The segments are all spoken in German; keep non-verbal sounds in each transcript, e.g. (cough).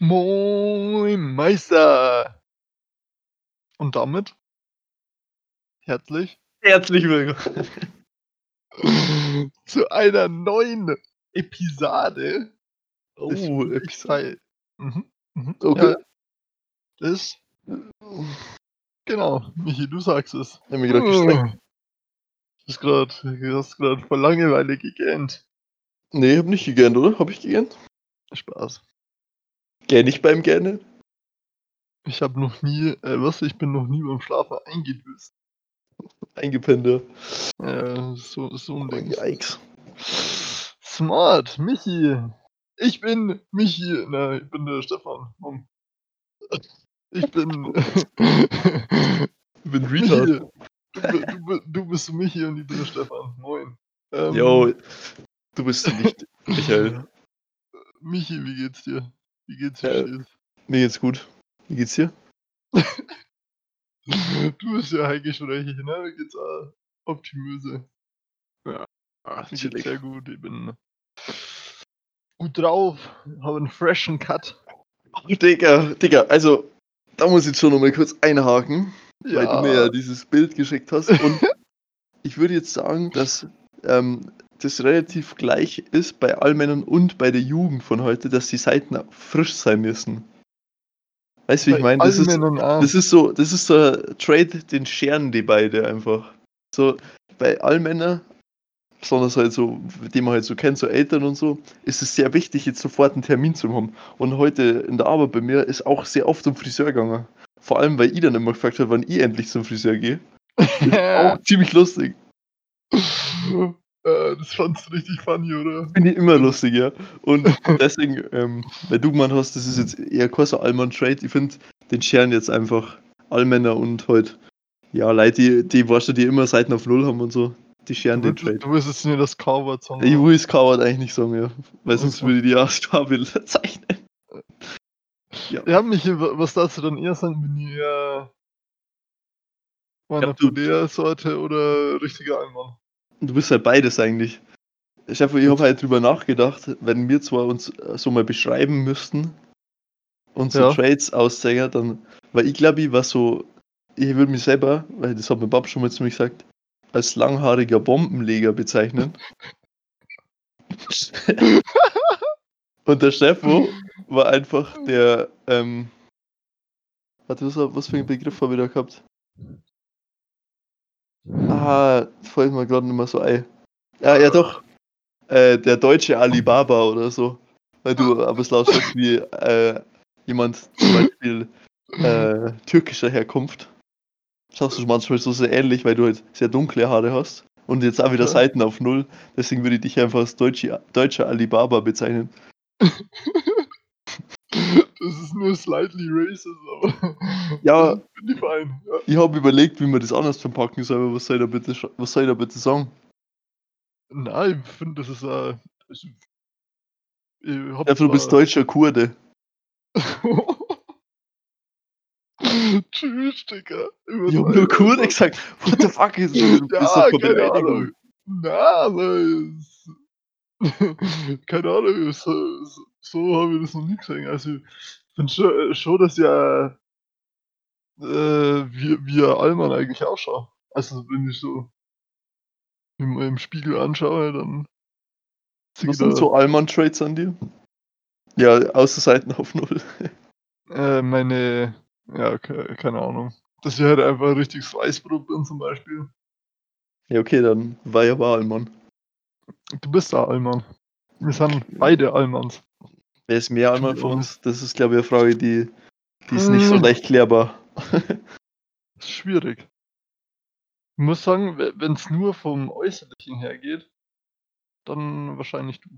Moin, Meister! Und damit herzlich Herzlich willkommen. (laughs) zu einer neuen Episode Oh, Episode. Mhm, mhm, Okay. Ja, das. Genau, Michi, du sagst es. Ich hab mich grad gestreckt. Du hast grad, du hast gerade vor Langeweile gegähnt. Nee, ich hab nicht gegähnt, oder? Hab ich gegähnt? Spaß. Gähn ich beim Gähnen? Ich habe noch nie, äh, was? Ich bin noch nie beim Schlafen eingedöst. Eingepennt, ja. Ja, so, so ein Ding. Yikes. Smart, Michi. Ich bin Michi. Na, ich bin der Stefan. Mann. Ich bin. (laughs) Ich bin. Retard. Du, du, du bist Michi und ich bin der Stefan. Moin. Ähm, Jo, du bist nicht Michael. Michi, wie geht's dir? Wie geht's dir? Ja. stets? Mir geht's gut. Wie geht's dir? (laughs) Du bist ja heimgesprächig, ne? Mir geht's äh, optimöse. Ah, Mir geht's sehr gut. Ich bin gut drauf. Habe einen freshen Cut. Oh, Digga, Digga, also, da muss ich jetzt schon nochmal kurz einhaken, weil du mir ja dieses Bild geschickt hast. Und (laughs) ich würde jetzt sagen, dass ähm, das relativ gleich ist bei Allmännern und bei der Jugend von heute, dass die Seiten frisch sein müssen. Weißt du, wie ich meine? Das das ist so, das ist so ein Trade, den scheren die beide einfach. So, bei Allmänner, besonders halt so, die man halt so kennt, so Eltern und so, ist es sehr wichtig, jetzt sofort einen Termin zu haben. Und heute in der Arbeit bei mir ist auch sehr oft zum Friseur gegangen. Vor allem, weil ich dann immer gefragt habe, wann ich endlich zum Friseur gehe. (laughs) Auch ziemlich lustig. (laughs) Äh, das fandst du richtig funny, oder? Finde ich immer lustig, ja. Und (laughs) deswegen, ähm, weil du gemeint hast, das ist jetzt eher kein so Allmann-Trade. Ich finde, den scheren jetzt einfach Allmänner und halt, ja, Leute, die, die weißt du, die immer Seiten auf Null haben und so, die scheren Du, den Trade. du wirst jetzt mir das Cover sagen. Ich will es Coward eigentlich nicht sagen, ja. Weil sonst Okay. würde ich die auch Starbilder (laughs) zeichnen. Ja, Michi, wa- was darfst du dann eher sagen, wenn ihr glaub, du- Sorte oder richtiger Einmann? Du bist halt beides eigentlich. Stefan, ich habe halt drüber nachgedacht, wenn wir zwar uns äh, so mal beschreiben müssten, unsere Ja. Trades auszeigen, dann, weil ich glaube, ich war so, ich würde mich selber, weil das hat mein Papa schon mal zu mir gesagt, als langhaariger Bombenleger bezeichnen. (laughs) Und der Steffo war einfach der, ähm, warte, was, was für einen Begriff habe ich da gehabt? Ah, das fällt mir gerade nicht mehr so ein. Ja, ja doch. Äh, der deutsche Alibaba oder so. Weil du aber es ausschaust wie äh, jemand zum Beispiel äh, türkischer Herkunft. Schaust du manchmal so sehr ähnlich, weil du halt sehr dunkle Haare hast. Und jetzt auch wieder. Seiten auf Null. Deswegen würde ich dich einfach als deutsche, deutscher Alibaba bezeichnen. (laughs) Das ist nur slightly racist, aber. Ja. (laughs) Bin ich fein. Ja. Ich habe überlegt, wie man das anders verpacken soll, aber was soll ich da bitte, was soll ich da bitte sagen? Nein, ich finde, das ist. Äh, ich, ich hab Einfach, du bist zwar- deutscher Kurde. (laughs) Tschüss, Digga. Ich habe nur Kurde gesagt. What the fuck ist das? Du (laughs) bist Ja, doch von keine. Ahnung. Na, aber (laughs) keine Ahnung, so, so, so habe ich das noch nie gesehen. Also, ich finde schon, schon, dass ja äh, wie, wie ein Allmann eigentlich ausschaut. Also, wenn ich so im, im Spiegel anschaue, dann Was sind so Allmann-Trades an dir? Ja, außer Seiten auf Null. (laughs) äh, meine, ja, ke- keine Ahnung. Dass ich halt einfach ein richtiges Weißbrot bin zum Beispiel. Ja, okay, dann war ja wahr, Allmann. Du bist da Allmann. Wir sind beide Allmanns. Wer ist mehr Allmann von uns? Das ist, glaube ich, eine Frage, die, die ist nicht so Mm. leicht klärbar. Das ist schwierig. Ich muss sagen, wenn es nur vom Äußerlichen her geht, dann wahrscheinlich du.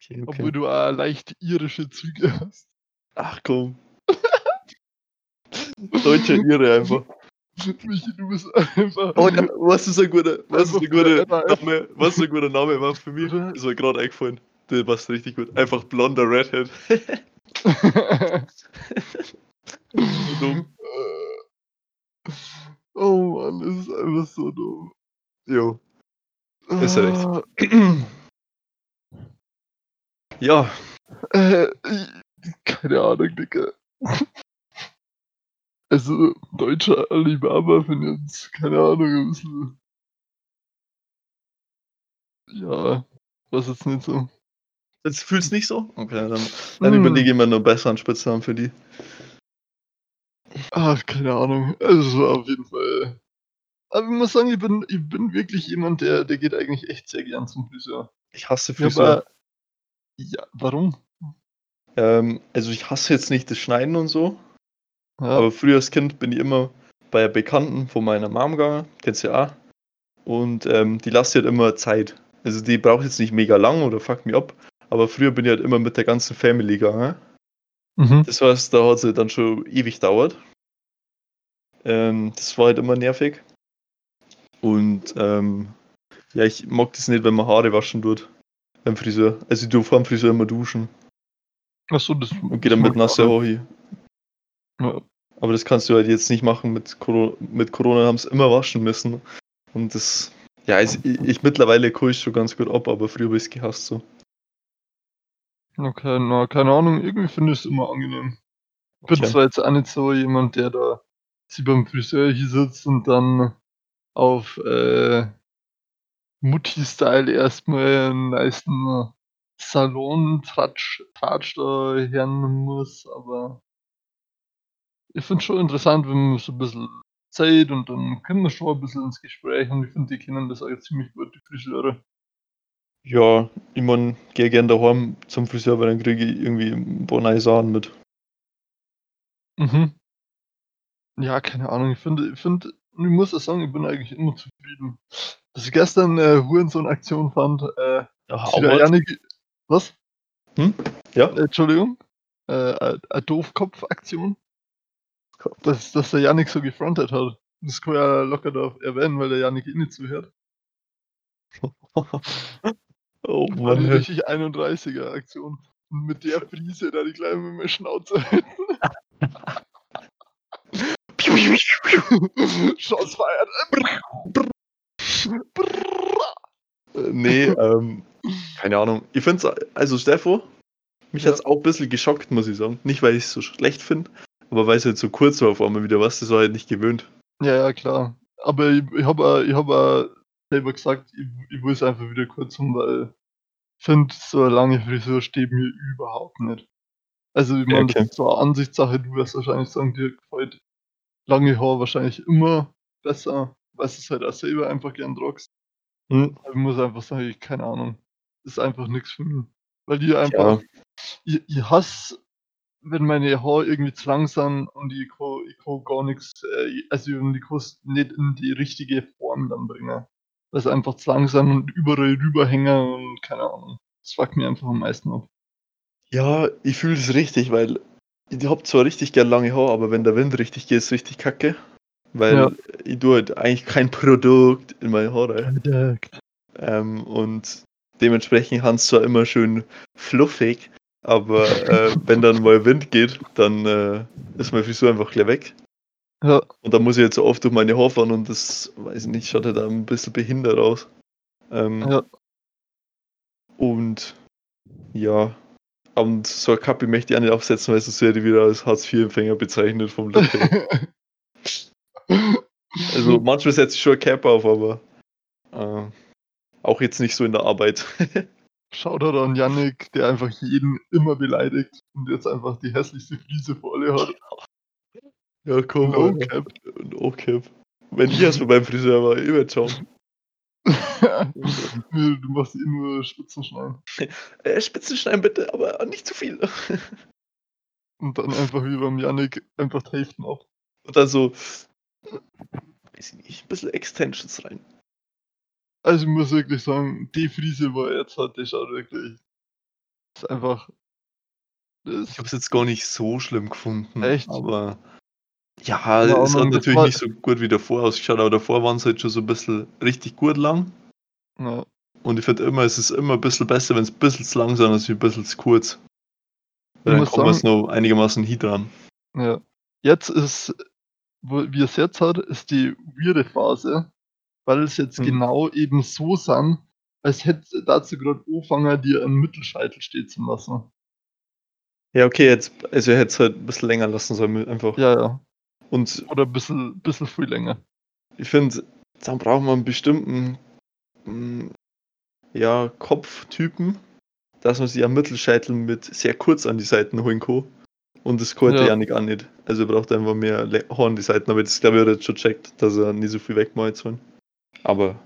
Okay, Obwohl du auch leicht irische Züge hast. Ach komm. Deutscher Irre einfach. (laughs) Michi, du bist einfach. Oh, ja, was ist ein guter, was ist ein guter Name? Was ist ein guter Name war für mich? Ist mir gerade eingefallen. Der passt richtig gut. Einfach blonder Redhead. so (laughs) dumm. oh Mann, das ist einfach so dumm. Jo. Ist ja recht. Ah, Ja, Äh, keine Ahnung, Digga. Also, deutscher Alibaba finde jetzt, keine Ahnung, ein bisschen. Ja, was jetzt nicht so. Jetzt fühlst du nicht so? Okay, dann, dann Hm. überlege ich mir noch besseren Spitznamen für die. Ach, keine Ahnung. Also auf jeden Fall. Aber ich muss sagen, ich bin, ich bin wirklich jemand, der, der geht eigentlich echt sehr gern zum Friseur. Ich hasse Ja, Friseur. aber, ja, warum? Ähm, also ich hasse jetzt nicht das Schneiden und so, Ja, aber früher als Kind bin ich immer bei Bekannten von meiner Mom gegangen, kennst du ja auch. Und ähm, die lasst halt immer Zeit. Also die braucht jetzt nicht mega lang oder fuckt mich ab. Aber früher bin ich halt immer mit der ganzen Family gegangen. mhm. Das heißt, da hat es dann schon ewig dauert. Ähm, das war halt immer nervig. Und ähm, ja, ich mag das nicht, wenn man Haare waschen tut. Beim Friseur. Also ich tue vor dem Friseur immer duschen Achso, das. und gehe dann mit nasser Haare. Ja. Aber das kannst du halt jetzt nicht machen. Mit Corona, mit Corona haben sie immer waschen müssen. Und das, ja, ich, ich mittlerweile kann ich schon ganz gut ab, aber früher habe ich es gehasst so. Okay, na, keine Ahnung, irgendwie finde ich es immer angenehm. Ich bin Okay. zwar jetzt auch nicht so jemand, der da sie beim Friseur hier sitzt und dann auf äh, Mutti-Style erstmal einen nice Salon-Tratsch Tratsch da hören muss, aber ich finde schon interessant, wenn man so ein bisschen Zeit und dann können wir schon ein bisschen ins Gespräch und ich finde, die kennen das auch ziemlich gut, die Friseure. Ja, ich mein, gehe gern daheim zum Friseur, weil dann kriege ich irgendwie ein paar neue Sachen mit. Mhm. Ja, keine Ahnung. Ich finde, ich finde, ich muss auch sagen, ich bin eigentlich immer zufrieden. Was ich gestern äh, Hurensohn-Aktion fand, äh, Ja, ist wieder Janik, was? Hm? Ja? Äh, Entschuldigung? Äh, eine Doofkopf-Aktion? Dass, dass der Janik so gefrontet hat. Das kann ja locker da erwähnen, weil der Janik eh nicht zuhört. (laughs) oh Mann. richtig 31er Aktion. Und mit der Frise da die gleich mit meiner Schnauze Shots feiert. Äh, nee, ähm, keine Ahnung. Ich finde es, also Steffo, mich Ja. hat es auch ein bisschen geschockt, muss ich sagen. Nicht, weil ich es so schlecht finde, aber weil es halt so kurz war auf einmal wieder, was, das war halt nicht gewöhnt. Ja, ja, klar. Aber ich, ich habe ich hab auch selber gesagt, ich, ich will es einfach wieder kurz haben, weil ich finde, so eine lange Frisur steht mir überhaupt nicht. Also, ich Ja, meine, okay. das ist so eine Ansichtssache, du wirst wahrscheinlich sagen, dir gefällt lange Haar wahrscheinlich immer besser, weil du es halt auch selber einfach gern tragst. Hm, Aber ich muss einfach sagen, ich, keine Ahnung, ist einfach nichts für mich. Weil die einfach, ja, ich, ich hasse, wenn meine Haare irgendwie zu lang sind und ich kann, ich kann gar nichts, äh, also ich kann es nicht in die richtige Form dann bringen. Weil sie einfach zu lang sind und überall rüberhängen und keine Ahnung. Das fuckt mir einfach am meisten ab. ja, ich fühle es richtig, weil ich hab zwar richtig gern lange Haare, aber wenn der Wind richtig geht, ist richtig kacke. Weil Ja. ich tue halt eigentlich kein Produkt in meine Haare. Verdeckt. Ähm, und dementsprechend haben zwar immer schön fluffig, aber äh, wenn dann mal Wind geht, dann äh, ist meine Frisur einfach gleich weg. Ja, Und dann muss ich jetzt so oft durch meine Haare fahren und das, weiß ich nicht, schaut halt da ein bisschen behindert aus. Ähm, ja. Und ja, und so eine Kappe möchte ich auch nicht aufsetzen, weil sonst werde ich wieder als Hartz-IV-Empfänger bezeichnet vom Lippe. (laughs) also manchmal setze ich schon eine Cap auf, aber äh, auch jetzt nicht so in der Arbeit. (laughs) Shoutout an Yannick, der einfach jeden immer beleidigt und jetzt einfach die hässlichste Fliese vor alle hat. ja, komm, No Alter. cap. No cap. Wenn ich erst mal beim Friseur war, ich werde schauen. (laughs) Du machst eh nur Spitzen schneiden. Äh, Spitzenschneiden bitte, aber nicht zu viel. Und dann einfach wie beim Yannick einfach Hälften ab. Und dann so, weiß ich nicht, ein bisschen Extensions rein. Also ich muss wirklich sagen, die Frise, wo er jetzt hat, die schaut wirklich. ist einfach. Das Ich habe es jetzt gar nicht so schlimm gefunden. Echt? Aber ja, Keine es hat natürlich nicht so gut wie davor ausgeschaut, aber davor waren es halt schon so ein bisschen richtig gut lang. ja, Und ich finde immer, es ist immer ein bisschen besser, wenn es ein bisschen zu lang ist, als ein bisschen zu kurz. Weil dann kommt man es noch einigermaßen hin dran. ja. Jetzt ist, wie es jetzt hat, ist die weirde Phase, weil es jetzt Mhm. genau eben so sind, als hätte dazu gerade angefangen, dir einen Mittelscheitel stehen zu lassen. Ja, okay, jetzt, also er hätte es halt ein bisschen länger lassen sollen, einfach. Ja, ja. Und Oder ein bisschen, bisschen viel länger. ich finde, dann braucht man einen bestimmten mm, ja, Kopftypen, dass man sich am Mittelscheitel mit sehr kurz an die Seiten holen kann. Und das konnte Ja. Janik auch nicht. Also er braucht einfach mehr an die Seiten, aber das glaube ich, hat jetzt schon checkt, dass er nicht so viel wegmalen soll. Aber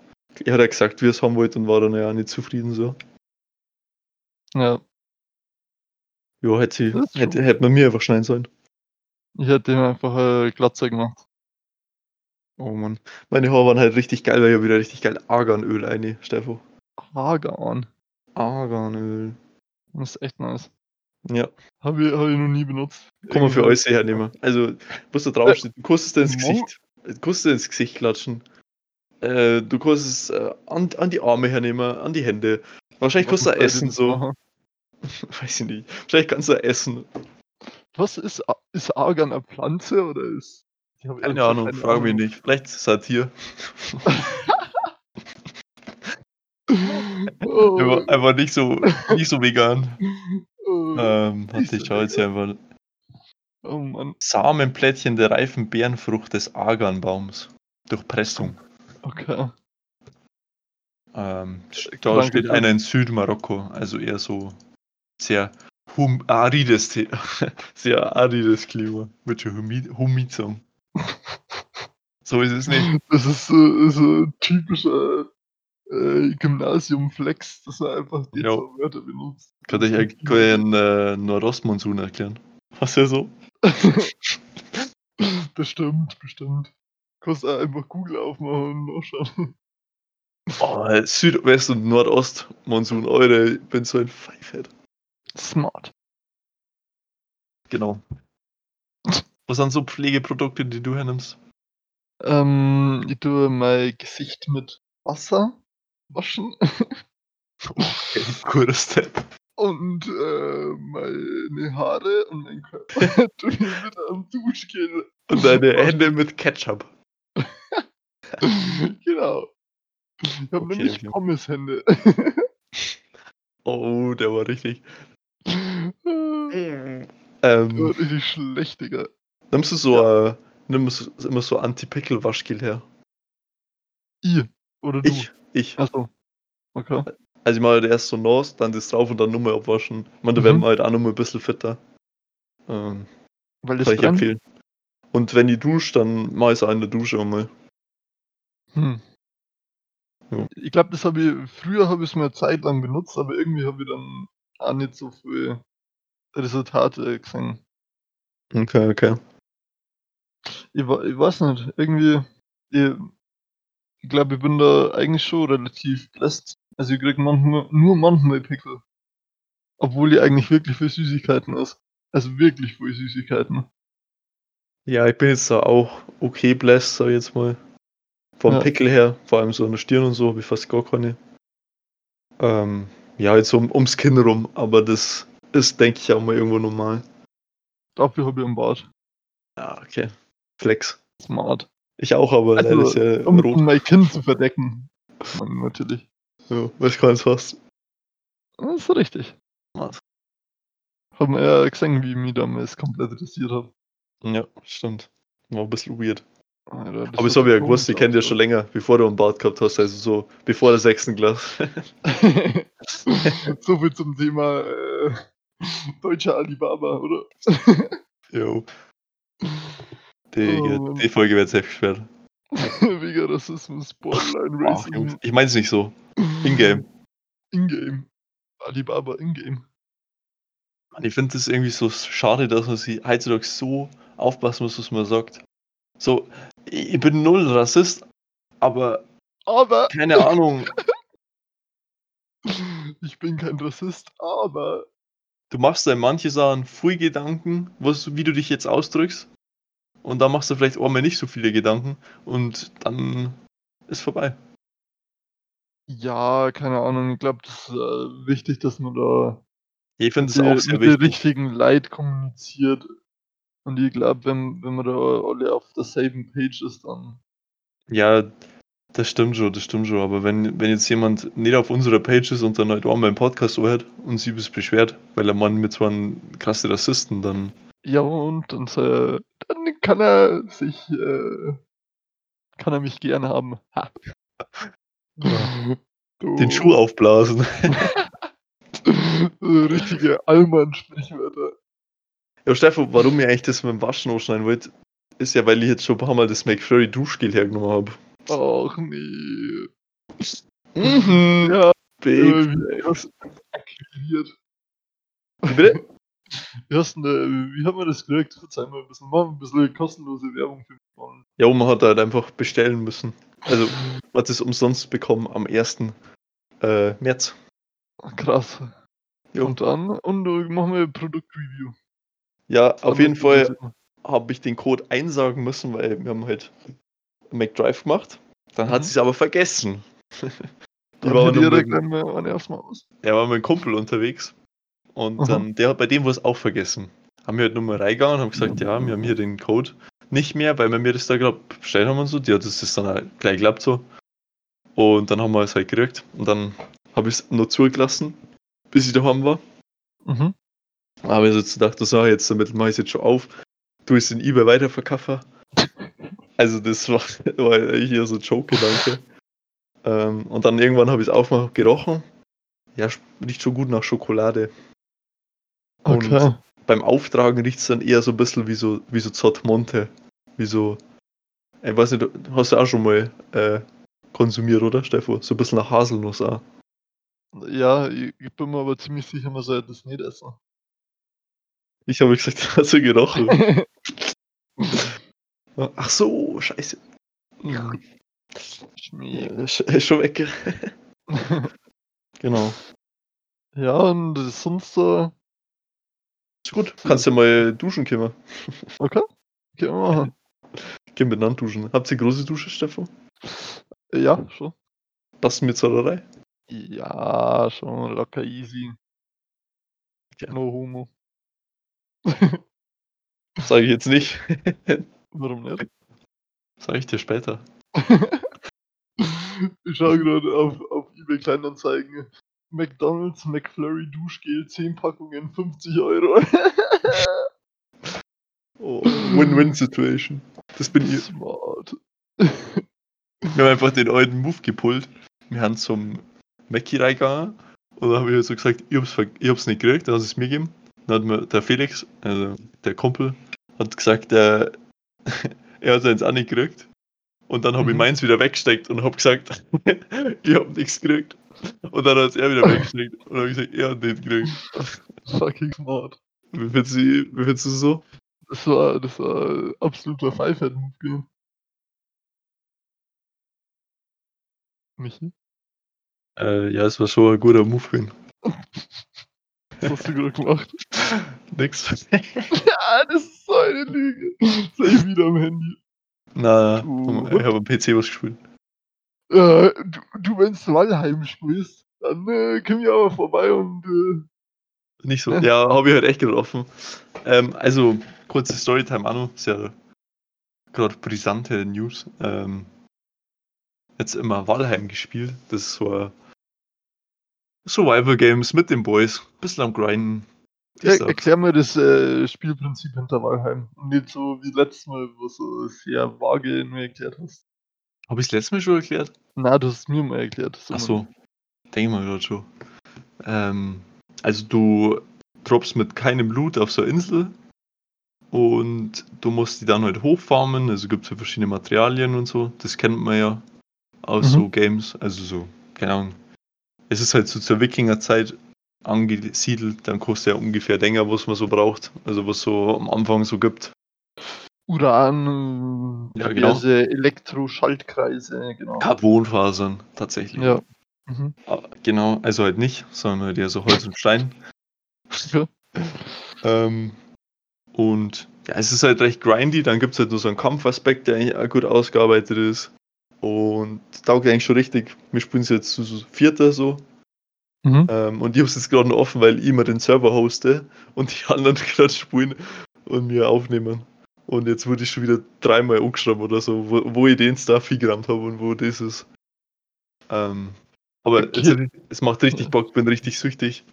er hat ja gesagt, wie er es haben wollte und war dann ja auch nicht zufrieden so. Ja. Ja, hätte, sie, hätte, hätte man mir einfach schneiden sollen. Ich hätte ihm einfach äh, Glatze gemacht. Oh Mann. Meine Haare waren halt richtig geil, weil ich hab wieder richtig geil Arganöl eine, Steffo. Hagan. Arganöl. Das ist echt nice. Ja, Habe ich, hab ich noch nie benutzt. kann man für alles hernehmen. Also, was da draufsteht, du kannst es dir ins Gesicht, dir ins Gesicht klatschen. Äh, du kannst es äh, an, an die Arme hernehmen, an die Hände. Wahrscheinlich kannst du auch essen, so. (laughs) Weiß ich nicht. Wahrscheinlich kannst du auch essen. Was ist, ist Argan eine Pflanze oder ist. Keine Ahnung, keine frag mich nicht. Vielleicht Satir. Oh, Einfach, (laughs) einfach nicht so, nicht so vegan. oh, Ähm, warte, ich schau jetzt hier einfach. oh Mann. Samenplättchen der reifen Beerenfrucht des Arganbaums. Durch Pressung. Okay. Ähm, Danke da steht für- einer in Südmarokko, also eher so sehr hum arides, (laughs) sehr arides Klima. Mit so Humid Humizum. (laughs) So ist es nicht. Das ist so, so ein typischer äh, Gymnasium-Flex, dass er einfach die Ja. zwei Wörter benutzt. Kann ich einen äh, Nordostmonsun erklären? Was ja so? (laughs) bestimmt, bestimmt. Kannst auch einfach Google aufmachen und nachschauen. Oh, Südwest- und Nordostmonsun, eure, ich bin so ein Pfeifhead. Smart. Genau. Was sind so Pflegeprodukte, die du hernimmst? Ähm, ich tue mein Gesicht mit Wasser waschen Okay, guter Step. und äh, meine Haare und mein Körper tue ich mit einem Duschgel. Und deine (laughs) Hände mit Ketchup. (laughs) genau. Ich habe Okay, nämlich okay. Pommeshände. (laughs) Oh, der war richtig. Der Ähm, war richtig schlecht, Digga. nimmst du so, äh, nimmst du immer so Anti-Pickel-Waschgel her? I. Oder du. Ich, ich. Achso. Okay. Also ich mache halt erst so nass, dann das drauf und dann nochmal abwaschen. Ich meine, da Mhm. werden wir halt auch nochmal ein bisschen fitter. Ähm, Weil das kann ich empfehlen. Und wenn ich dusche, dann mache ich es auch in der Dusche einmal. Hm. Ja. Ich glaube, das habe ich, früher habe ich es mir eine Zeit lang benutzt, aber irgendwie habe ich dann auch nicht so viel Resultate gesehen. Okay, okay. Ich, ich weiß nicht, irgendwie, ich, ich glaube, ich bin da eigentlich schon relativ blessed. Also ich krieg manchmal, nur manchmal Pickel. Obwohl ich eigentlich wirklich für Süßigkeiten ist. Also wirklich für Süßigkeiten. Ja, ich bin jetzt da auch okay blessed, sag ich jetzt mal. Vom Ja. Pickel her, vor allem so an der Stirn und so, habe ich fast gar keine. Ähm, ja, jetzt um, ums Kinn rum, aber das ist, denke ich, auch mal irgendwo normal. Dafür habe ich einen Bart. Ja, okay. Flex. Smart. Ich auch, aber Also, leider ist ja Um, rot. um mein Kinn zu verdecken. Man, natürlich. Ja, weiß keins fast. Das ist richtig. Was? Haben wir ja gesehen, wie ich mich damals komplett rasiert habe. Ja, stimmt. War ein bisschen weird. Alter, Aber das habe ich ja gewusst, ich kenne dich ja schon länger, bevor du einen Bart gehabt hast, also so bevor der sechsten Klasse. (laughs) so viel zum Thema äh, deutscher Alibaba, oder? (laughs) Jo. Die, Oh, die Folge wird safe gesperrt. (laughs) Wegen Rassismus, Borderline Ach, Racism, ich meine es nicht so. In-game. Ingame. Alibaba Ingame. Mann, ich finde das irgendwie so schade, dass man sich heutzutage so aufpassen muss, was man sagt. So, ich bin null Rassist, aber Aber keine (laughs) Ahnung, ich bin kein Rassist, aber du machst da in manche Sachen viel Gedanken, was, wie du dich jetzt ausdrückst. Und dann machst du vielleicht auch mal nicht so viele Gedanken und dann ist vorbei. ja, keine Ahnung, ich glaube, das ist äh, wichtig, dass man da Ich finde es auch sehr mit den wichtig. richtigen Leid kommuniziert. Und ich glaube, wenn, wenn man da alle auf derselben Page ist, dann Ja, Das stimmt schon, das stimmt schon. Aber wenn, wenn jetzt jemand nicht auf unserer Page ist und dann halt einmal im Podcast hört und sie es beschwert, weil er Mann mit so einem krassen Rassisten, dann. Ja, und, und äh, dann kann er sich, äh, kann er mich gern haben. Ha. (laughs) Den Schuh aufblasen. (laughs) richtige Allmann-Sprichwörter. Ja, Stefan, warum ich eigentlich das mit dem Waschen ausschneiden wollte, ist ja, weil ich jetzt schon ein paar Mal das McFlurry Duschgel hergenommen habe. Ach nee. Mhm. Ja, Baby. wie. Bitte? Wie, hast denn, wie haben wir das gekriegt? Verzeih mal ein bisschen. Machen wir ein bisschen kostenlose Werbung für mich. Ja, man hat halt einfach bestellen müssen. Also, man hat es umsonst bekommen am 1. Äh, März. Krass. Jo. Und dann, und äh, machen wir Produktreview. Ja, auf jeden Fall habe ich den Code einsagen müssen, weil wir haben halt McDrive gemacht. Dann hat Mhm. sie es aber vergessen. War hätte nur ich mit- mal erstmal aus. Er war mit einem Kumpel unterwegs und Aha. dann, der hat bei dem was auch vergessen. Haben wir halt nochmal reingegangen und haben gesagt, ja, wir haben hier den Code nicht mehr, weil wir mir das da gerade bestellt haben und so. Die hat das das dann halt gleich geklappt so. Und dann haben wir es halt gekriegt und dann habe ich es nur zugelassen, bis ich daheim war. Mhm. Aber ich jetzt gedacht, so, jetzt damit mache ich es jetzt schon auf, tu es in eBay weiterverkaufen. (laughs) Also das war, war eher so ein Joke-Gedanke. Ähm, und dann irgendwann habe ich es aufgemacht, gerochen. Ja, riecht schon gut nach Schokolade. Und Okay. beim Auftragen riecht es dann eher so ein bisschen wie so, wie so Zott Monte. Wie so, ich weiß nicht, hast du auch schon mal äh, konsumiert, oder Steffo? So ein bisschen nach Haselnuss auch. Ja, ich, ich bin mir aber ziemlich sicher, man sollte das nicht essen. Ich habe gesagt, (laughs) hast du gerochen? (laughs) Ach so, scheiße. Ja, ist ist schon weg. (laughs) genau. Ja, und sonst, äh, Ist gut. Kannst ja mal duschen kommen. okay. Können wir machen. Geh miteinander duschen. Habt ihr große Dusche, Stefan? Ja, schon. Passen wir Zollerei? Ja, schon locker easy. Ja. No homo. (laughs) Sage ich jetzt nicht. (laughs) Warum nicht? Sage ich dir später. (laughs) ich schaue gerade auf, auf eBay Kleinanzeigen. McDonalds McFlurry Duschgel, 10 Packungen, 50 Euro. Oh, Win-Win-Situation. Das bin ich. Smart. Wir haben einfach den alten Move gepullt. Wir haben zum Mackie reingegangen. Und dann habe ich halt so gesagt, ich hab's, ich hab's nicht gekriegt, dann hat es mir gegeben. Dann hat mir der Felix, also der Kumpel, hat gesagt, der, (laughs) er hat eins auch nicht gekriegt. Und dann habe ich Mhm. meins wieder weggesteckt und habe gesagt, (laughs) ich habe nichts gekriegt. Und dann hat er wieder weggesteckt und habe ich gesagt, er hat nicht gekriegt. (laughs) Fucking smart. Wie findest du, wie findest du so? Das war, das war absoluter Pfeifert-Move gewesen. Michi? Äh, ja, es war schon ein guter Move Was hast du gerade gemacht? Nix. (laughs) ja, das ist so eine Lüge. Sei ich wieder am Handy. Na, Du- ich habe am PC was gespielt. Äh, du, du, wenn's Wallheim spielst, dann äh, komm ich aber vorbei und äh, Nicht so. Ja, habe ich halt echt getroffen. Ähm, also, kurze Storytime an, ist ja gerade brisante News. Ähm, jetzt immer Valheim gespielt. Das ist so ein Survival Games mit den Boys. Bisschen am Grinden. das. erklär mir das äh, Spielprinzip hinter Wallheim. Und nicht so wie letztes Mal, wo du so sehr vage nur erklärt hast. Habe ich es letztes Mal schon erklärt? Na, du hast es mir mal erklärt. Ach so. Denke mal gerade schon. Ähm, also du droppst mit keinem Loot auf so eine Insel und du musst die dann halt hochfarmen. Also gibt es ja verschiedene Materialien und so. Das kennt man ja aus Mhm. so Games. Also so, keine Ahnung. Es ist halt so zur Wikingerzeit angesiedelt. Dann kostet ja ungefähr länger, was man so braucht. Also was so am Anfang so gibt. Uran, Ja, genau. Elektroschaltkreise, genau. Carbonfasern tatsächlich. Ja. Mhm. Ah, Genau, also halt nicht, sondern halt eher so Holz und Stein. Ja. Ähm, und ja, es ist halt recht grindy, dann gibt es halt nur so einen Kampfaspekt, der eigentlich auch gut ausgearbeitet ist. Und taugt eigentlich schon richtig. Wir spielen es jetzt zu so Vierter so. Mhm. Ähm, und ich habe es jetzt gerade noch offen, weil ich immer den Server hoste und die anderen (laughs) gerade spielen und mir aufnehmen. Und jetzt wurde ich schon wieder dreimal umgeschrieben oder so, wo, wo ich den Stuff gerammt habe und wo das ist. Ähm, aber Okay. es, es macht richtig Bock, bin richtig süchtig.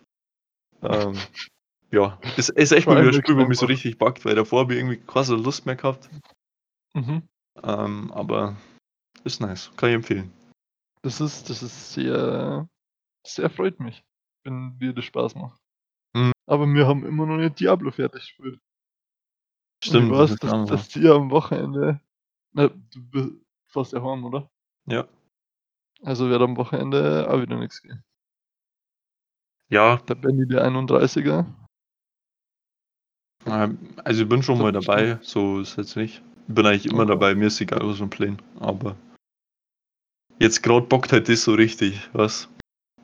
Ähm, (laughs) ja, es ist echt mal wieder ein Spiel, wo mich so richtig backt, weil davor habe ich irgendwie quasi Lust mehr gehabt. Mhm. Ähm, aber ist nice, kann ich empfehlen. Das ist, das ist sehr, sehr freut mich, wenn dir das Spaß macht. Mhm. Aber wir haben immer noch nicht Diablo fertig gespielt. Stimmt, Und das ich weiß, auch dass, dass die am Wochenende. Na, du bist fast heim, oder? Ja. Also wird am Wochenende auch wieder nichts gehen. Ja, Der Benny, der 31er. ähm, also ich bin schon Das mal dabei, so ist jetzt nicht. Ich bin eigentlich immer dabei, mir ist egal, was wir playen, aber jetzt gerade bockt halt das so richtig, was?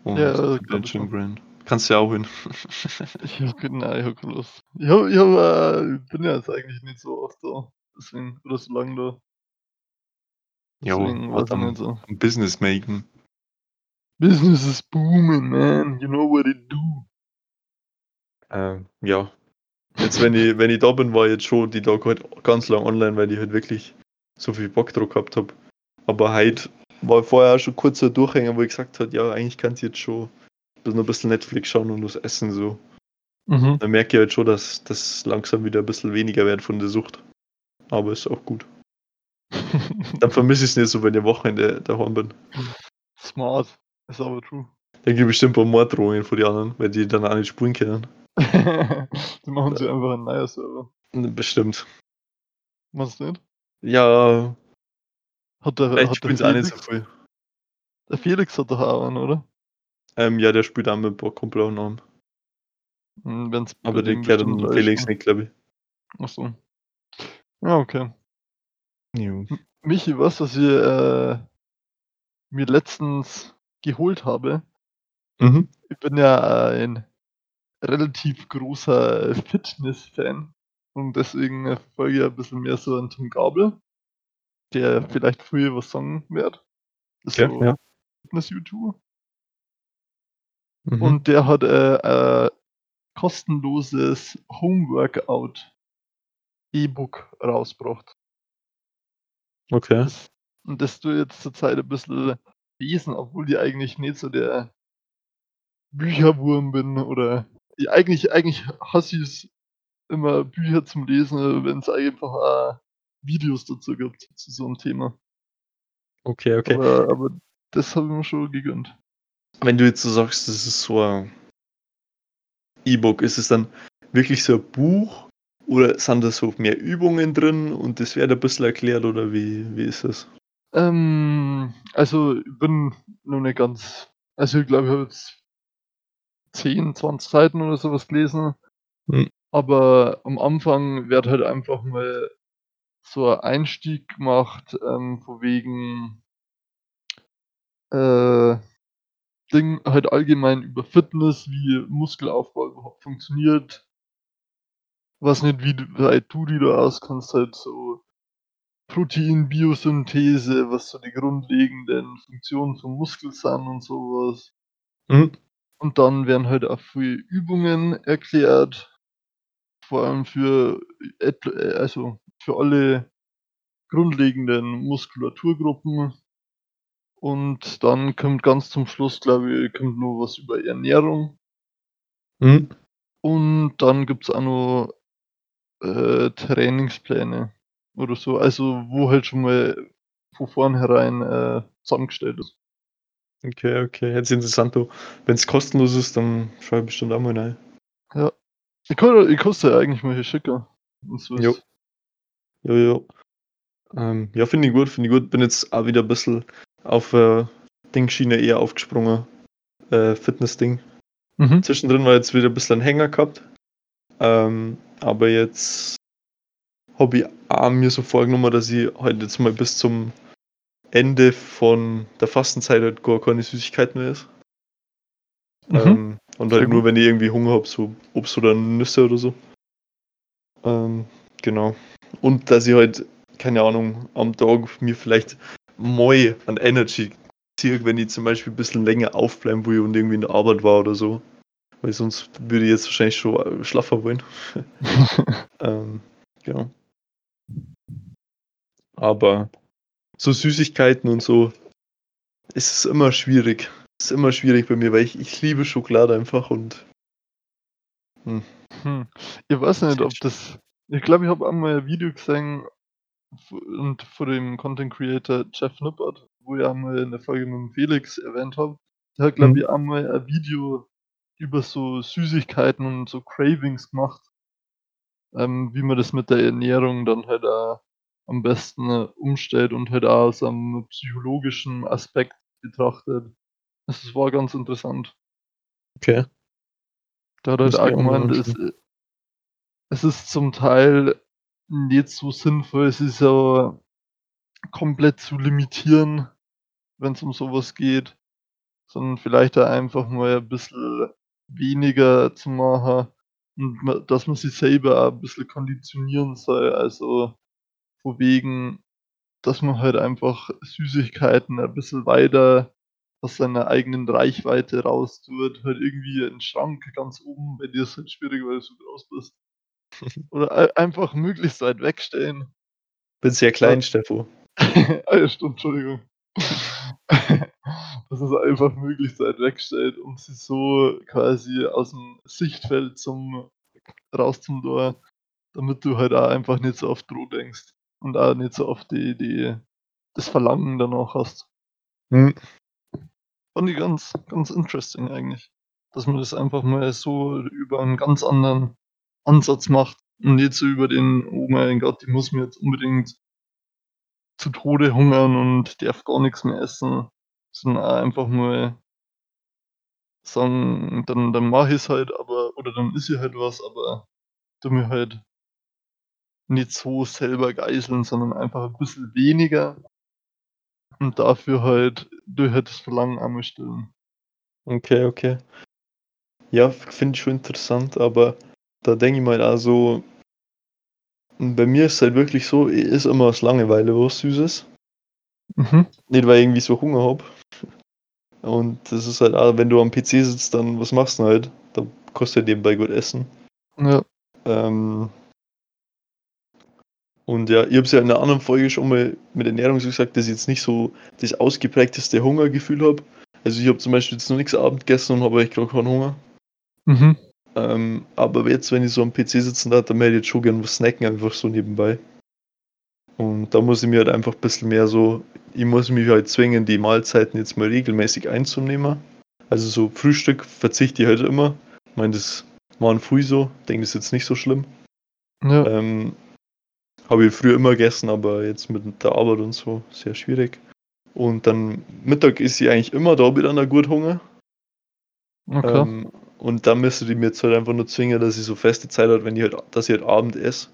Und Ja, das ich Convention schon. Grand. Kannst du ja auch hin. (laughs) Ich hab, nein, ich hab keine Lust. Ich, hab, ich, hab, äh, ich bin ja jetzt eigentlich nicht so oft da. Deswegen, oder so lange da. Jo, Deswegen weiß was am, so. am Business making. Business is booming, man. You know what it do. Ähm, ja. Jetzt, wenn ich, wenn ich da bin, war jetzt schon die Tag halt ganz lang online, weil ich halt wirklich so viel Bock drauf gehabt habe. Aber heute war vorher auch schon kurz so ein Durchhänger, wo ich gesagt habe, ja, eigentlich kannst du jetzt schon noch ein bisschen Netflix schauen und was essen so. Mhm. Dann merke ich halt schon, dass das langsam wieder ein bisschen weniger wird von der Sucht. Aber ist auch gut. (laughs) Dann vermisse ich es nicht so, wenn ich am Wochenende daheim bin. Smart. Ist aber true. Dann gibt es bestimmt ein paar Morddrohungen von den anderen, weil die dann auch nicht spulen können. (laughs) die machen sie einfach ein neuer Server. Bestimmt. Meinst du nicht? Ja, Hat der, vielleicht hat der spielen sie auch nicht so viel. der Felix hat doch auch einen, oder? Ähm, ja, der spielt auch mit ein paar Kumpel auch noch. Hm, Wenn's Aber den auch Felix schon. nicht, glaube ich. Achso. Ja, okay. Jo. Michi, was, was ich äh, mir letztens geholt habe? Mhm. Ich bin ja ein relativ großer Fitness-Fan und deswegen äh, folge ich ein bisschen mehr so an Tom Gabel, der vielleicht früher was sagen wird. Ja, so ja. Fitness-YouTuber. Mhm. Und der hat äh, äh, kostenloses Homeworkout E-Book rausgebracht. okay. Das, und das du jetzt zur Zeit ein bisschen lesen, obwohl ich eigentlich nicht so der Bücherwurm bin oder ja, eigentlich, eigentlich hasse ich es immer Bücher zum Lesen, wenn es einfach Videos dazu gibt zu so einem Thema. Okay, okay. Aber, aber das habe ich mir schon gegönnt. Wenn du jetzt so sagst, das ist so ein E-Book, ist es dann wirklich so ein Buch oder sind da so mehr Übungen drin und das wird ein bisschen erklärt oder wie, wie ist das? Ähm, also ich bin noch nicht ganz, also ich glaube, ich habe jetzt 10, 20 Seiten oder sowas gelesen. Hm. Aber am Anfang wird halt einfach mal so ein Einstieg gemacht, ähm, von wegen äh, Ding halt allgemein über Fitness, wie Muskelaufbau überhaupt funktioniert. Was nicht, wie weit du die da auskannst, halt so Protein, Biosynthese, was so die grundlegenden Funktionen vom Muskel sind und sowas. Mhm. Und dann werden halt auch viele Übungen erklärt, vor allem für äh, also für alle grundlegenden Muskulaturgruppen. Und dann kommt ganz zum Schluss, glaube ich, kommt noch was über Ernährung. Mhm. Und dann gibt's auch noch äh, Trainingspläne oder so. Also wo halt schon mal von vornherein äh, zusammengestellt ist. Okay, okay. Jetzt interessant, wenn es kostenlos ist, dann schreibe ich bestimmt auch mal rein. Ja. Ich kann, ich kann es dir eigentlich mal hier schicken. Jo. Ist- Jo, jo. Ähm, ja, finde ich gut, finde ich gut. Bin jetzt auch wieder ein bisschen auf äh, Dingschiene eher aufgesprungen. Äh, Fitness-Ding. Mhm. Zwischendrin war jetzt wieder ein bisschen ein Hänger gehabt. Ähm, aber jetzt habe ich auch mir so vorgenommen, dass ich halt jetzt mal bis zum Ende von der Fastenzeit halt gar keine Süßigkeiten mehr esse. Mhm. Ähm, und Sehr halt nur, gut. wenn ich irgendwie Hunger habe, so Obst oder Nüsse oder so. Ähm, genau. Und dass ich halt, keine Ahnung, am Tag mir vielleicht mal an Energy ziehe, wenn ich zum Beispiel ein bisschen länger aufbleiben will und irgendwie in der Arbeit war oder so. Weil sonst würde ich jetzt wahrscheinlich schon äh, schlaffer wollen. (laughs) ähm, genau. Aber so Süßigkeiten und so ist es immer schwierig. Ist immer schwierig bei mir, weil ich, ich liebe Schokolade einfach und hm. Hm. Ich weiß nicht, ob das. Ich glaube, ich habe einmal ein Video gesehen und von dem Content Creator Jeff Nippert, wo ich einmal in der Folge mit dem Felix erwähnt habe. Der hat, glaube Mhm. ich, einmal ein Video über so Süßigkeiten und so Cravings gemacht. Ähm, wie man das mit der Ernährung dann halt auch am besten äh, umstellt und halt auch aus einem psychologischen Aspekt betrachtet. Das war ganz interessant. Okay. Der hat halt auch gemeint, es, es ist zum Teil nicht so sinnvoll, sich so komplett zu limitieren, wenn es um sowas geht, sondern vielleicht auch einfach mal ein bisschen weniger zu machen und dass man sich selber auch ein bisschen konditionieren soll. Also, von wegen, dass man halt einfach Süßigkeiten ein bisschen weiter aus seiner eigenen Reichweite raustut, halt irgendwie 'n Schrank ganz oben. Bei dir ist halt schwierig, weil du so groß bist. (laughs) Oder ei einfach möglichst weit wegstellen. Bin sehr Ja. klein, Steffo. (laughs) Ah ja, stimmt, Entschuldigung. (laughs) Dass man's einfach möglichst weit wegstellt, um sie so quasi aus'm Sichtfeld zum raus zum Tor, damit du halt auch einfach nicht so oft Brot denkst und auch nicht so oft die die das Verlangen danach hast. Mhm. Fand ich ganz ganz interesting eigentlich, dass man das einfach mal so über 'n ganz anderen Ansatz macht und nicht so über den: „Oh mein Gott, ich muss mir jetzt unbedingt zu Tode hungern und darf gar nix mehr essen“, sondern auch einfach mal sagen: „Dann dann mache ich's halt, aber oder dann esse ich halt was, aber tue mich halt nicht so selber geißeln, sondern einfach 'n bisschen weniger“ und dafür halt durch halt das Verlangen einmal stillen. Okay, okay. Ja, finde ich schon interessant, aber da denke ich mal auch so bei mir ist halt wirklich so, ich esse immer aus Langeweile was Süßes. Mhm. Nicht, weil ich irgendwie so Hunger habe. Und das ist halt auch, wenn du am PC sitzt, dann was machst 'n halt? Da du ja nebenbei gut essen. Ja. Ähm und ja, ich habe es ja in 'ner anderen Folge schon mal mit Ernährung so gesagt, dass ich jetzt nicht so das ausgeprägteste Hungergefühl habe. Also, ich habe zum Beispiel jetzt noch nix Abend gegessen und habe eigentlich grad keinen Hunger. Mhm. Ähm, aber jetzt, wenn ich so am PC sitzen darf, dann hätte ich jetzt schon gern was snacken, einfach so nebenbei. Und da muss ich mir halt einfach bisschen mehr so ich muss mich halt zwingen, die Mahlzeiten jetzt mal regelmäßig einzunehmen. Also, so Frühstück verzichte ich halt immer. Ich meine, das war früh so, denke, das ist jetzt nicht so schlimm. Ja. Ähm, habe ich früher immer gegessen, aber jetzt mit der Arbeit und so sehr schwierig. Und dann Mittag esse ich eigentlich immer, da habe ich dann auch gut Hunger. Okay. Ähm, und dann müsste ich mir jetzt halt einfach nur zwingen, dass ich so feste Zeit habe, wenn ich halt dass ich halt Abend esse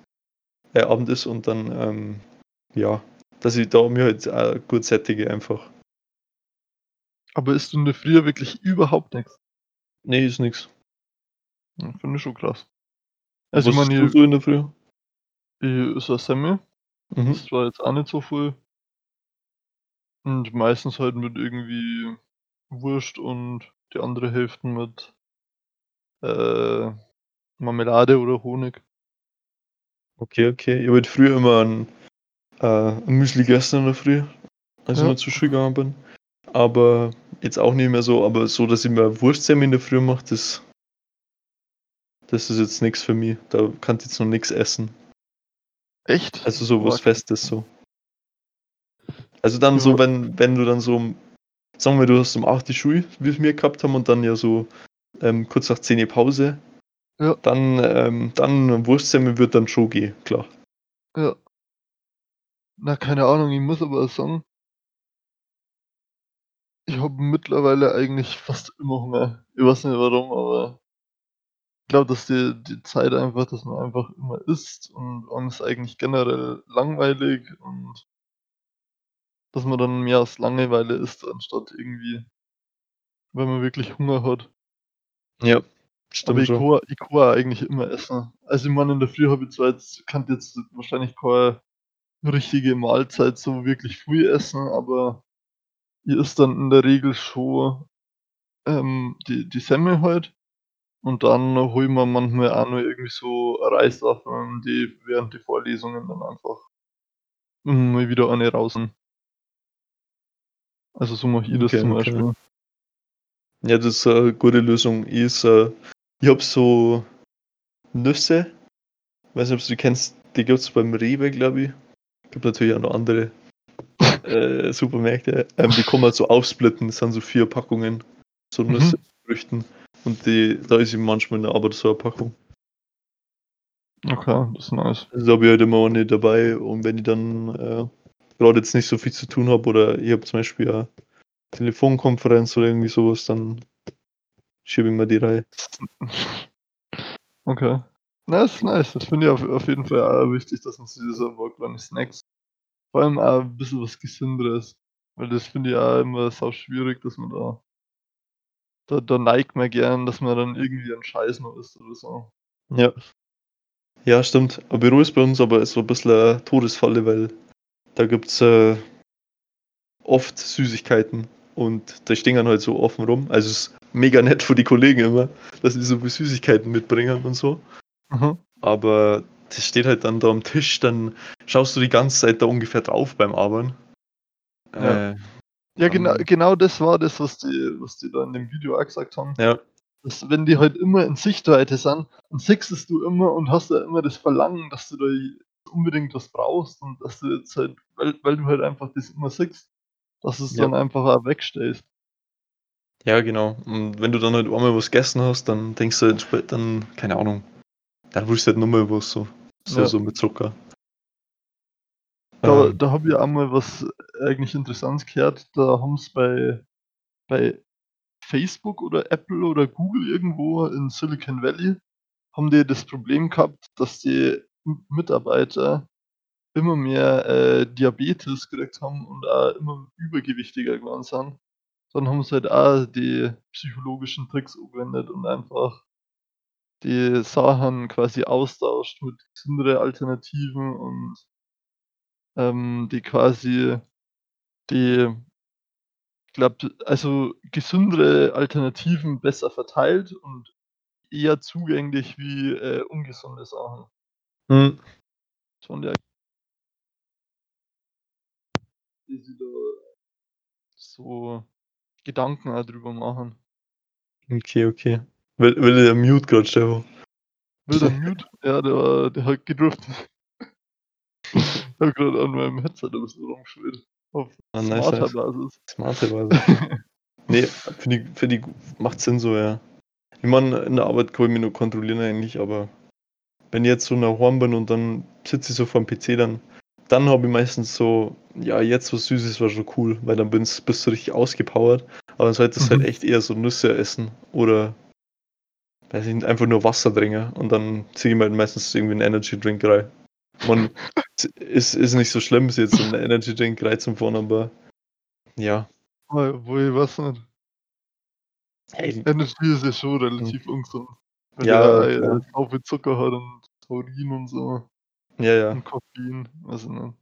äh, Abend esse und dann, ähm, ja, dass ich da mir halt auch gut sättige einfach. Aber isst du in der Früh wirklich überhaupt nix? Ne, ist nix. Ja, finde ich schon krass. Also, ich Was isst meine, du ich so in der Früh? ich esse 'ne Semmel. Mhm. Das war jetzt auch nicht so viel. Und meistens halt mit irgendwie Wurst und die andere Hälfte mit äh, Marmelade oder Honig. Okay, okay. Ich habe früher immer 'n äh, 'n Müsli gegessen in der Früh, als ich Ja. noch zur Schule gegangen bin. Aber jetzt auch nicht mehr so, aber so, dass ich mir Wurstsemmel in der Früh mache, das das ist jetzt nix für mich. Da kann ich jetzt noch nix essen. Echt? Also, so was. Festes so. Also, dann Ja. so, wenn wenn du dann so um sagen wir, du hast um 8 die Schule, wie wir gehabt haben und dann ja so, ähm, kurz nach 10 Pause. Ja. Dann ähm, dann Wurstsemmel wird dann schon gehen, klar. Ja. Na, keine Ahnung, ich muss aber sagen ich habe mittlerweile eigentlich fast immer Hunger. Ich weiß nicht warum, aber ich glaube, dass die die Zeit einfach dass man einfach immer isst und einem ist eigentlich generell langweilig und dass man dann mehr aus Langeweile isst, anstatt irgendwie weil man wirklich Hunger hat. Ja, Aber stimmt ich schon. ich kann eigentlich immer essen. Also, ich meine, in der Früh habe ich zwar jetzt kann jetzt wahrscheinlich keine richtige Mahlzeit so wirklich früh essen, aber ich esse dann in der Regel schon, ähm, die die Semmel halt. Und dann holen wir manchmal auch noch irgendwie so Reiswaffeln, die während die Vorlesungen dann einfach mal wieder eine raus. Also so mache ich das Okay, zum okay. Ja, das ist eine gute Lösung. Ich, ist, äh, ich habe so Nüsse. Weiß nicht, ob du die kennst. Die gibt es beim Rewe, glaube ich. Gibt natürlich auch noch andere äh, Supermärkte. Ähm, die kann man so aufsplitten. Das sind so vier Packungen. So Mhm. Nüsse, Früchten. Und die, da ist ihm manchmal in der Arbeit so eine Packung. Okay, das ist nice. Also habe ich halt immer eine dabei. Und wenn ich dann äh, gerade jetzt nicht so viel zu tun habe oder ich habe zum Beispiel eine Telefonkonferenz oder irgendwie sowas, dann schiebe ich mir die rein. Okay. Na, ist nice. Das finde ich auf, auf jeden Fall auch wichtig, dass man sich diese einfach kleine Snacks, vor allem auch ein bisschen was Gesünderes. Weil das finde ich auch immer sau schwierig, dass man da, da, da neigt man gern, dass man dann irgendwie einen Scheiß noch isst oder so. Ja. Ja, stimmt. Ein Büro ist bei uns aber so ein bisschen eine Todesfalle, weil da gibt es äh, oft Süßigkeiten und da stehen dann halt so offen rum. Also es ist mega nett für die Kollegen immer, dass sie so Süßigkeiten mitbringen und so. Mhm. Aber das steht halt dann da am Tisch, dann schaust du die ganze Zeit da ungefähr drauf beim Arbeiten. Ja. Äh, Ja, genau, genau das war das, was die, was die da in dem Video auch gesagt haben. ja, Dass, wenn die halt immer in Sichtweite sind, dann siehst du immer und hast ja immer das Verlangen, dass du da unbedingt was brauchst und dass du jetzt halt, weil, weil du halt einfach das immer siehst, dass du es Ja. dann einfach auch wegstellst. ja, genau. Und wenn du dann halt einmal was gegessen hast, dann denkst du halt, dann, keine Ahnung, dann willst du halt nochmal was so. So, Ja. so mit Zucker. Da, Ähm, da habe ich auch mal was eigentlich Interessantes gehört. Da haben es bei, bei Facebook oder Apple oder Google irgendwo in Silicon Valley, haben die das Problem gehabt, dass die Mitarbeiter immer mehr äh, Diabetes gekriegt haben und auch immer übergewichtiger geworden sind. Dann haben sie halt auch die psychologischen Tricks angewendet und einfach die Sachen quasi austauscht mit gesünderen Alternativen und ähm, die quasi die, ich glaube, also gesündere Alternativen besser verteilt und eher zugänglich wie äh, ungesunde Sachen. hm, Von der die sie da so Gedanken auch drüber machen. okay, okay. Will, will der Mute gerade, Stefan? Will der Mute? (laughs) Ja, der, war- der hat gedriftet. ich habe gerade an meinem Headset ein bisschen rumgespielt. Auf Ah, nice, smarter nice. Basis. Smarte (laughs) Weise. Nee, finde ich, find ich, macht Sinn so, ja. Ich meine, in der Arbeit kann ich mich nur kontrollieren eigentlich, aber wenn ich jetzt so nach Hause bin und dann sitze ich so vor dem PC, dann, dann habe ich meistens so, ja, jetzt was Süßes war schon cool, weil dann bin's, bist du richtig ausgepowert. Aber dann solltest du Mhm. halt echt eher so Nüsse essen oder weiß ich einfach nur Wasser trinken und dann ziehe ich mir halt meistens irgendwie einen Energy Drink rein. Man, ist, ist nicht so schlimm, ist jetzt einen Energy Drink rein zum Fahren, aber ja. Wo ich weiß nicht. Hey, Energy ist ja schon relativ ungesund. Weil Ja, der klar. äh, auch viel Zucker hat und Taurin und so. Ja, ja. Und Koffein. Also, ne.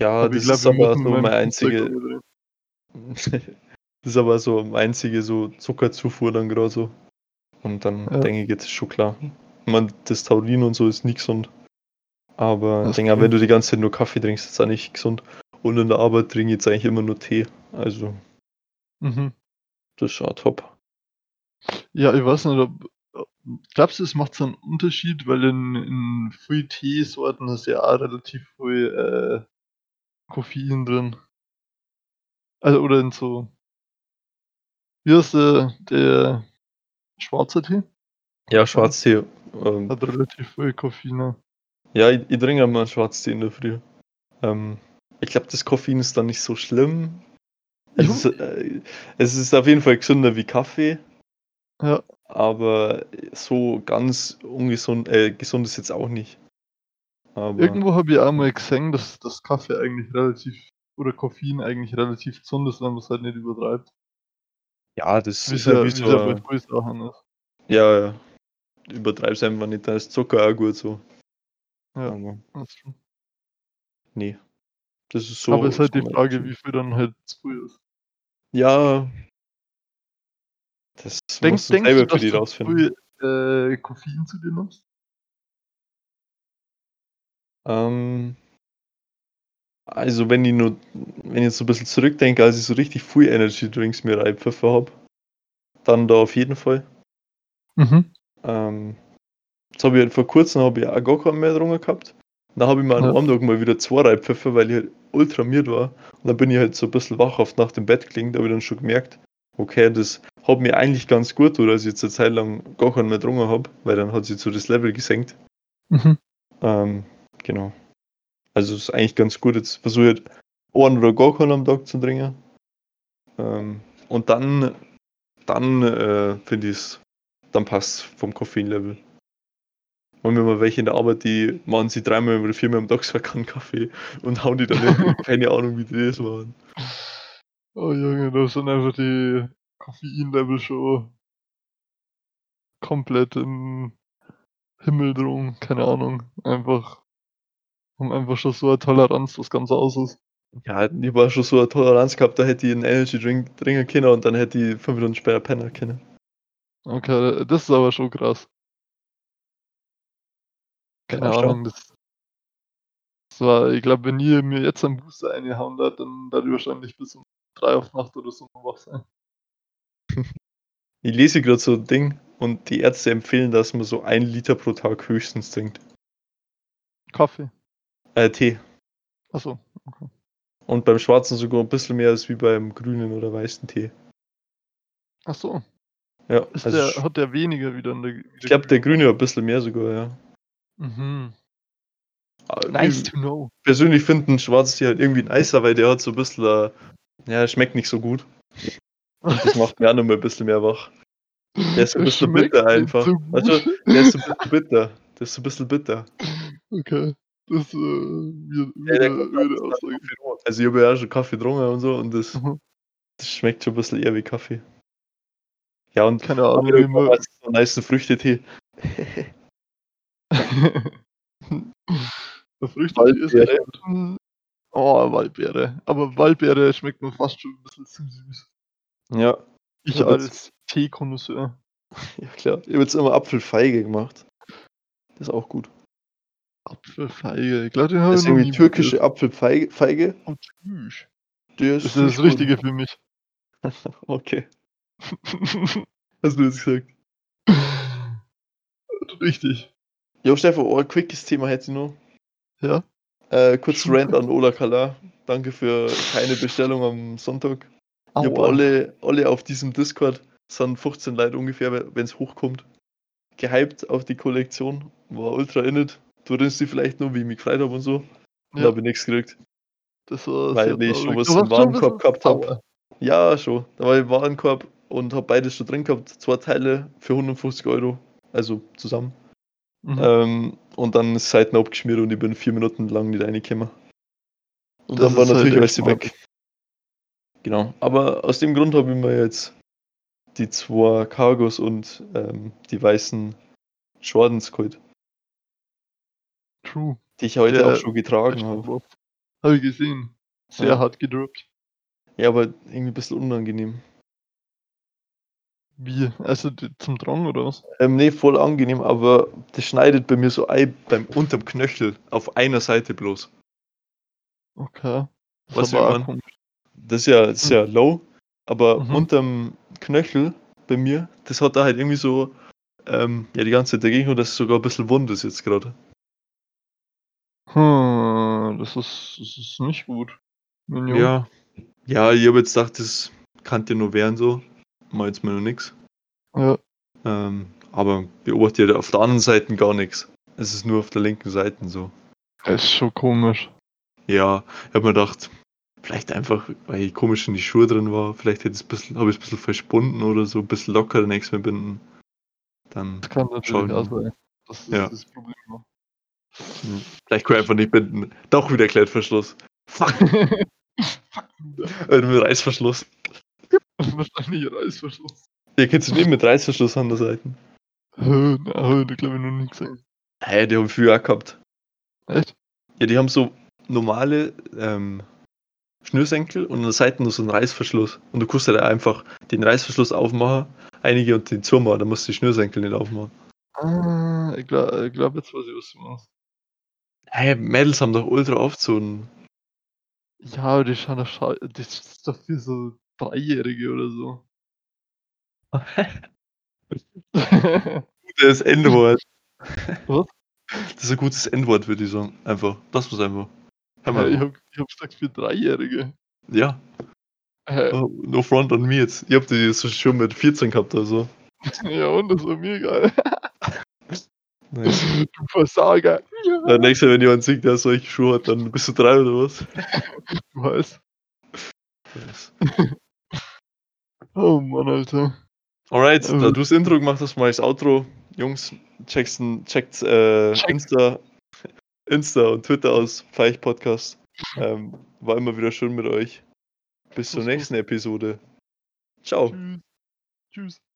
Ja, Aber das glaub, ist aber so meine Flugzeug einzige, (laughs) das ist aber so meine einzige so Zuckerzufuhr dann gerade so. Und dann Ja. denke ich, jetzt ist schon klar. Ich meine, das Taurin und so ist nicht gesund. Aber ich denke, wenn du die ganze Zeit nur Kaffee trinkst, ist das auch nicht gesund. Und in der Arbeit trinke ich jetzt eigentlich immer nur Tee. Also, Mhm. das ist schon top. Ja, ich weiß nicht, ob. Glaubst du, es macht so einen Unterschied, weil in, in viel Teesorten ist ja auch relativ viel äh, Koffein drin. Also, oder in so. Wie heißt der, der schwarze Tee? Ja, Schwarztee. Ähm, Hat relativ viel Koffein. ne? ja, ich, ich trinke immer Schwarztee in der Früh. Ähm, ich glaube, das Koffein ist dann nicht so schlimm. Es ist, äh, es ist auf jeden Fall gesünder wie Kaffee. Ja, Aber so ganz ungesund, äh, gesund ist jetzt auch nicht. Aber irgendwo habe ich auch mal gesehen, dass das Kaffee eigentlich relativ. Oder Koffein eigentlich relativ gesund ist, wenn man es halt nicht übertreibt. ja, das Wie ist ja ja, wie wie so. ein- vielen Sachen ist. Ja, ja. Übertreib's einfach nicht, da ist Zucker auch gut so. Ja, Aber das stimmt. nee. Das ist so. Aber es ist halt so die Frage, wie viel dann halt zu viel ist. Ja. Das Denk, musst du denkst selber du, für die rausfinden. du früh, äh, Koffein zu dir nimmst? Ähm, also wenn ich nur, wenn ich jetzt so ein bisschen zurückdenke, als ich so richtig viel Energy Drinks mir reingepfiffen habe, dann da auf jeden Fall. Mhm. Ähm, jetzt habe ich halt vor kurzem habe ich auch gar keinen mehr drunter gehabt. Dann habe ich mir an Ja. einem Tag mal wieder zwei reingepfiffen, weil ich halt ultra miert war. Und dann bin ich halt so ein bisschen wachhaft nach dem Bett gelegen, da habe ich dann schon gemerkt, okay, das hat mir eigentlich ganz gut, oder dass ich jetzt eine Zeit lang gar keinen mehr drunter habe, weil dann hat sich so das Level gesenkt. Mhm. Ähm, genau. Also ist eigentlich ganz gut. Jetzt versuche ich halt einen oder gar keinen am Tag zu trinken. Ähm, und dann, dann äh, finde ich es, dann passt vom Koffeinlevel. Und wenn man welche in der Arbeit, die machen sie dreimal oder viermal am Tag so einen Kaffee (laughs) und hauen die dann (laughs) keine Ahnung, wie die das machen. Oh Junge, da sind einfach die Koffeinlevel schon komplett im Himmel drum. Keine Ahnung. Einfach, haben einfach schon so eine Toleranz, das Ganze aus ist. Ja, ich war schon so eine Toleranz gehabt, da hätte ich einen Energy Drink trinken können und dann hätte ich fünf Minuten später pennen können. Okay, das ist aber schon krass. Keine Ja. Ahnung, das, das war, ich glaube, wenn ihr mir jetzt einen Booster eingehauen hat, dann werde ich wahrscheinlich bis um drei auf Nacht oder so noch wach sein. Ich lese gerade so ein Ding und die Ärzte empfehlen, dass man so ein Liter pro Tag höchstens trinkt. Kaffee. Äh, Tee. Achso. Und beim schwarzen sogar ein bisschen mehr als wie beim grünen oder weißen Tee. Achso. Ja, Ist also der, hat der weniger wieder in der. ich glaube, der grüne hat ein bisschen mehr sogar, ja. Mhm. Aber Nice ich to know. persönlich finde einen schwarzen Tee halt irgendwie nicer, weil der hat so ein bisschen, äh, ja, schmeckt nicht so gut. Das macht mir auch noch mal ein bisschen mehr wach. Der ist ein bisschen bitter einfach. so gut. der ist ein bisschen bitter. Der ist ein bisschen bitter. Okay. Das äh, wird, Ja, der Aussage. Also ich habe ja auch schon Kaffee getrunken und so und das, Mhm. das schmeckt schon ein bisschen eher wie Kaffee. Ja, und Keine Ahnung, wie man. irgendwann ist so ein nice Früchtetee. (laughs) Der Früchtetee ist echt. Oh, Waldbeere. Aber Waldbeere schmeckt mir fast schon ein bisschen zu süß. Ja, Ich Ja, als Teekonnoisseur. (laughs) ja klar. Ich habe jetzt immer Apfelfeige gemacht. Das ist auch gut. Apfelfeige. Ich glaube, den habe Das ich ist noch irgendwie türkische probiert. Apfelfeige. Feige. Oh, tschüss. Das ist das Richtige gut. für mich. (laughs) Okay, (laughs) hast du jetzt gesagt. Richtig. Jo, Stefan, oh, ein quickes Thema hätte ich noch. Ja? Äh, kurz Rant an Ola Kala. Danke für keine Bestellung am Sonntag. Ich habe alle, alle auf diesem Discord, sind 15 Leute ungefähr, wenn es hochkommt, gehypt auf die Kollektion. War ultra in it. Du erinnerst dich vielleicht noch, wie ich mich gefreut habe und so. Und da Ja. habe ich nichts gekriegt. Das war Weil ich schon was im Warenkorb gehabt hab. sauer. Ja, schon. Da war ich im Warenkorb und habe beides schon drin gehabt. Zwei Teile für 150 Euro. Also zusammen. Mhm. Ähm, und dann ist Seiten abgeschmiert und ich bin vier Minuten lang nicht reingekommen. Und Das dann war halt natürlich alles weg. Genau. Aber aus dem Grund habe ich mir jetzt die zwei Cargos und ähm, die weißen Jordans geholt, True. die ich heute Der- auch schon getragen habe. Habe ich gesehen. Sehr Ja. hart gedroppt. Ja, aber irgendwie ein bisschen unangenehm. Wie? Also zum Drang oder was? Ähm, nee, voll angenehm, aber das schneidet bei mir so ein beim unterm Knöchel auf einer Seite bloß. Okay. Das Was ist will Das ist ja, das ist ja low, aber Mhm. unterm Knöchel bei mir, das hat da halt irgendwie so, ähm, ja, die ganze Zeit dagegen und das ist sogar ein bisschen wund ist jetzt gerade. Hm, das ist, das ist nicht gut. Mignon. Ja. Ja, ich habe jetzt gedacht, das kann dir nur werden so. Mal jetzt mal noch nix. Ja. Ähm, aber beobachte ja auf der anderen Seite gar nichts. Es ist nur auf der linken Seite so. Das ist schon komisch. Ja, ich habe mir gedacht, vielleicht einfach, weil ich komisch in die Schuhe drin war, vielleicht hätte ich es ein bisschen, habe ich es ein bisschen verspunden oder so, ein bisschen lockerer nächstes Mal binden. Dann, Das kann natürlich Schauen auch sein. Das ist Ja. das Problem. hm, vielleicht kann ich einfach nicht binden. Doch wieder Klettverschluss. Fuck, (laughs) Fuck, äh, mit Reißverschluss. Wahrscheinlich Reißverschluss. Ihr kennt es nicht mit Reißverschluss an der Seite. Na, heute glaube ich noch nie gesehen. Hä, die haben früher auch gehabt. Echt? Ja, die haben so normale, ähm, Schnürsenkel und an der Seite noch so ein Reißverschluss. Und du kannst halt einfach den Reißverschluss aufmachen, einige und den zumachen, dann musst du die Schnürsenkel nicht aufmachen. Ah, ich glaube glaub, jetzt weiß ich, was du machst. Hey, Mädels haben doch ultra oft so ein. Ja, aber die schauen doch das ist doch für so Dreijährige oder so. (laughs) gutes Endwort. Was? Das ist ein gutes Endwort, würde ich sagen. Einfach. Das muss einfach. Mal. ich habe ich habe gesagt für Dreijährige. Ja. Hä? Oh, no front on me jetzt. Ich hab die jetzt schon mit 14 gehabt oder so. (laughs) Ja, und das war mir egal. (laughs) Nice. Du Versager. Ja, nächstes Mal, wenn jemand sieht, der solche Schuhe hat, dann bist du drei oder was? du weißt. (laughs) Oh Mann, Alter. Alright, Ähm. da du das Intro gemacht hast, mal das Outro. Jungs, checkt, checkt äh, Checkt. Insta, Insta und Twitter aus, Feich Podcast. Ähm, war immer wieder schön mit euch. Bis zur nächsten Episode. Ciao. Tschüss. Tschüss.